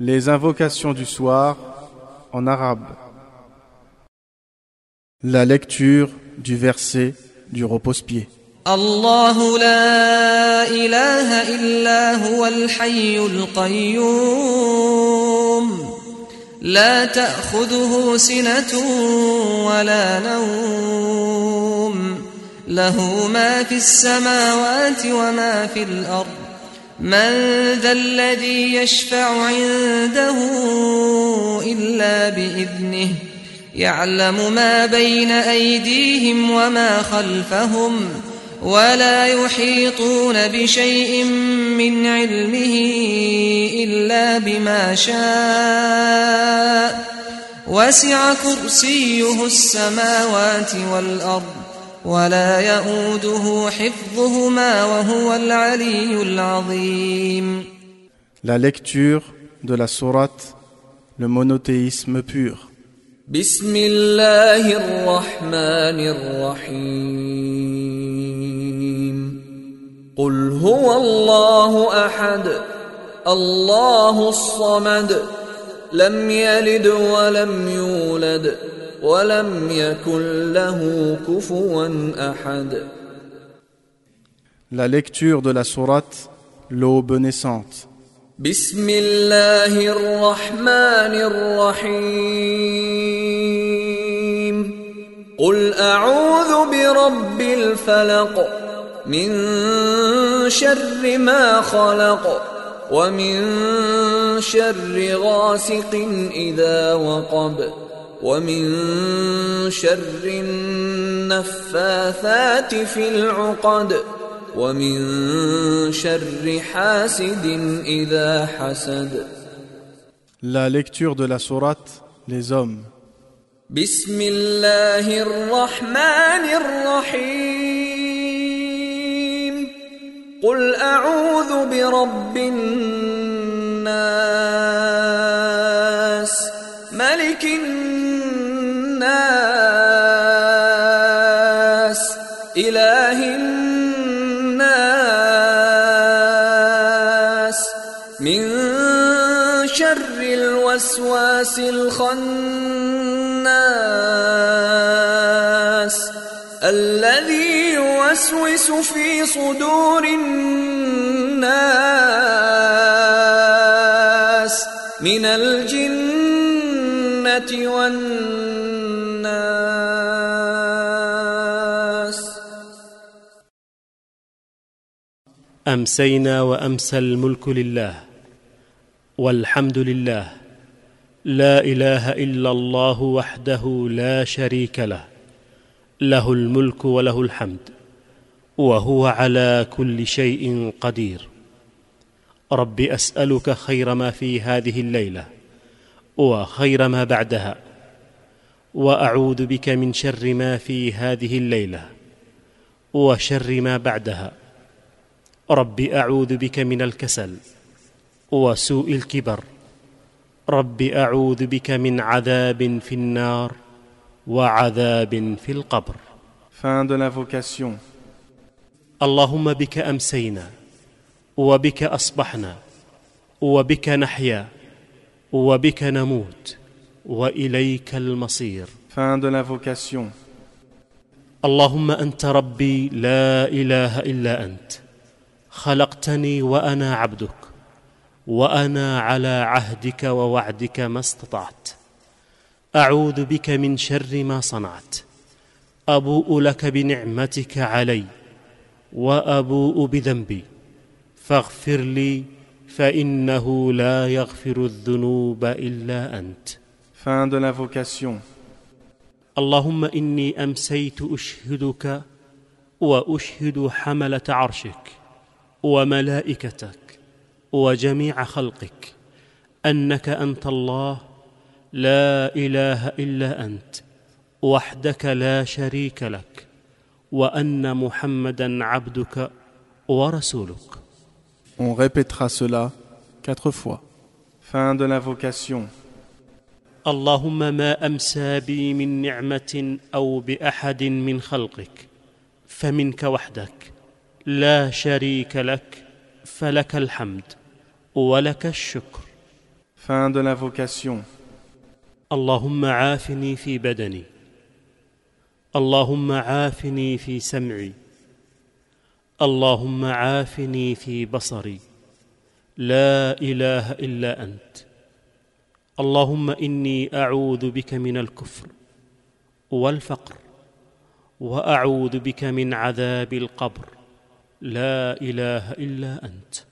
Les invocations du soir en arabe. La lecture du verset du repose-pied. الله لا إله إلا هو الحي القيوم لا تأخذه سنة ولا نوم له ما في السماوات وما في الأرض من ذا الذي يشفع عنده إلا بإذنه يعلم ما بين أيديهم وما خلفهم ولا يحيطون بشيء من علمه إلا بما شاء وسع كرسيه السماوات والأرض ولا يؤوده حفظهما وهو العلي العظيم. La lecture de la sourate Le monothéisme pur. بسم الله الرحمن الرحيم قل هو الله احد الله الصمد لم يلد ولم يولد ولم يكن له كفوا أحد. La lecture de la sourate L'aube naissante. بسم الله الرحمن الرحيم قل اعوذ برب الفلق من شر ما خلق ومن شر غاسق اذا وقب. ومن شر النفاثات في العقد ومن شر حاسد إذا حسد. La lecture de la sourate Les hommes. بسم الله الرحمن الرحيم قل اعوذ برب الناس الوسواس الخناس الذي يوسوس في صدور الناس من الجنة والناس. أمسينا وأمسى الملك لله والحمد لله لا إله إلا الله وحده لا شريك له له الملك وله الحمد وهو على كل شيء قدير. رب أسألك خير ما في هذه الليلة وخير ما بعدها وأعوذ بك من شر ما في هذه الليلة وشر ما بعدها. رب أعوذ بك من الكسل وسوء الكبر رب أعوذ بك من عذاب في النار وعذاب في القبر Fin de l'invocation. اللهم بك أمسينا وبك أصبحنا وبك نحيا وبك نموت وإليك المصير Fin de l'invocation. اللهم أنت ربي لا إله إلا أنت خلقتني وأنا عبدك وأنا على عهدك ووعدك ما استطعت. أعوذ بك من شر ما صنعت. أبوء لك بنعمتك علي وأبوء بذنبي. فاغفر لي فإنه لا يغفر الذنوب إلا أنت. Fin de l'invocation. اللهم إني أمسيت أشهدك وأشهد حملة عرشك وملائكتك وجميع خلقك أنك أنت الله لا إله إلا أنت وحدك لا شريك لك وأن محمدا عبدك ورسولك On répétera cela quatre fois. Fin de l'invocation. اللهم ما أمسى بي من نعمة أو بأحد من خلقك فمنك وحدك لا شريك لك فلك الحمد ولك الشكر. Fin de l'invocation. اللهم عافني في بدني. اللهم عافني في سمعي. اللهم عافني في بصري. لا إله إلا أنت. اللهم إني أعوذ بك من الكفر والفقر وأعوذ بك من عذاب القبر. لا إله إلا أنت.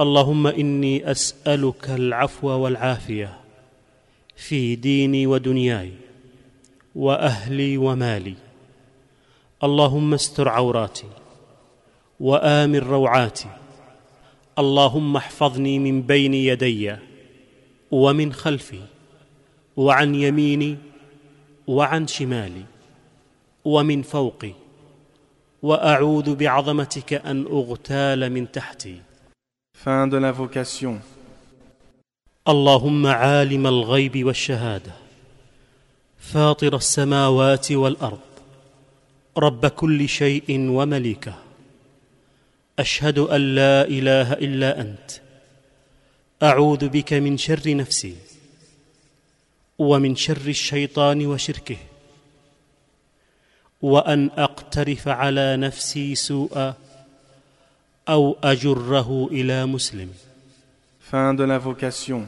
اللهم إني أسألك العفو والعافية في ديني ودنياي وأهلي ومالي. اللهم استر عوراتي وآمن روعاتي. اللهم احفظني من بين يدي ومن خلفي وعن يميني وعن شمالي ومن فوقي. وأعوذ بعظمتك أن أغتال من تحتي. Fin de l'invocation. اللهم عالم الغيب والشهاده فاطر السماوات والارض رب كل شيء ومليكه اشهد ان لا اله الا انت اعوذ بك من شر نفسي ومن شر الشيطان وشركه وان اقترف على نفسي سوءا أو أجره إلى مسلم Fin de l'invocation.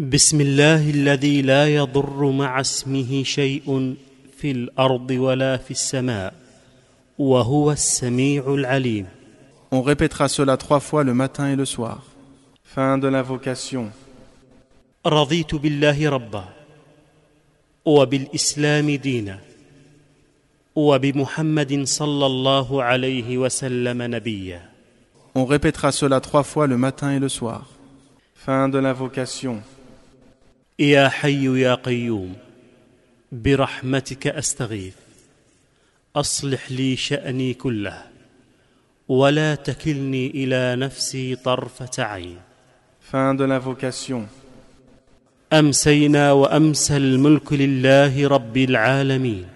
بسم الله الذي لا يضر مع اسمه شيء في الأرض ولا في السماء وهو السميع العليم On répétera cela trois fois le matin et le soir. Fin de l'invocation. رضيت بالله ربا وبالإسلام دينا وبمحمد صلى الله عليه وسلم نبيا On répétera cela trois fois le matin et le soir. Fin de l'invocation. يا حي يا قيوم برحمتك أستغيث أصلح لي شأني كله ولا تكلني إلى نفسي طرفة عين Fin de l'invocation. أمسينا وأمسى الملك لله رب العالمين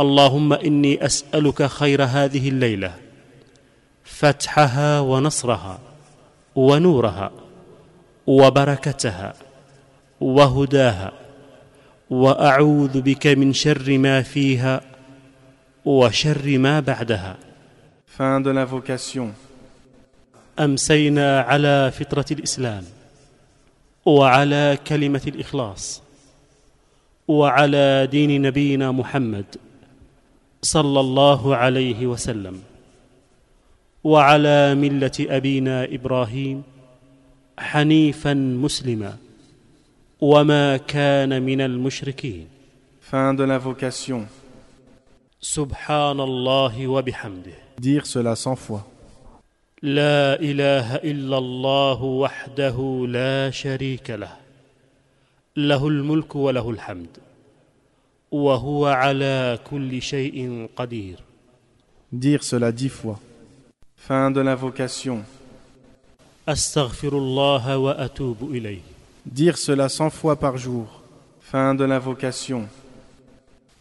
اللهم إني أسألك خير هذه الليلة فتحها ونصرها ونورها وبركتها وهداها وأعوذ بك من شر ما فيها وشر ما بعدها Fin de l'invocation. أمسينا على فطرة الإسلام وعلى كلمة الإخلاص وعلى دين نبينا محمد صلى الله عليه وسلم. وعلى ملة أبينا إبراهيم حنيفا مسلما. وما كان من المشركين. Fin de l'invocation. سبحان الله وبحمده. Dire cela cent fois. لا إله إلا الله وحده لا شريك له. له الملك وله الحمد. وهو على كل شيء قدير Dire cela dix fois. Fin de l'invocation. استغفر الله واتوب اليه Dire cela cent fois par jour. Fin de l'invocation.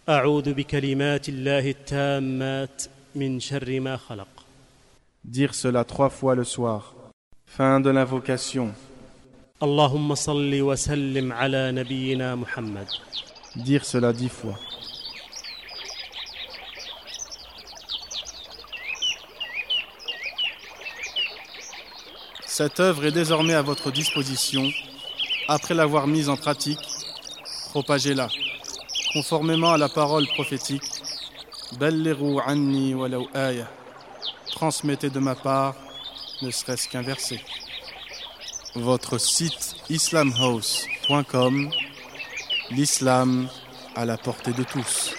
اعوذ بكلمات الله التامات من شر ما خلق Dire cela trois fois le soir. Fin de l'invocation. اللهم صل وسلم على نبينا محمد Dire cela dix fois. Cette œuvre est désormais à votre disposition. Après l'avoir mise en pratique, propagez-la. Conformément à la parole prophétique, anni. Transmettez de ma part, ne serait-ce qu'un verset. Votre site islamhouse.com L'islam à la portée de tous.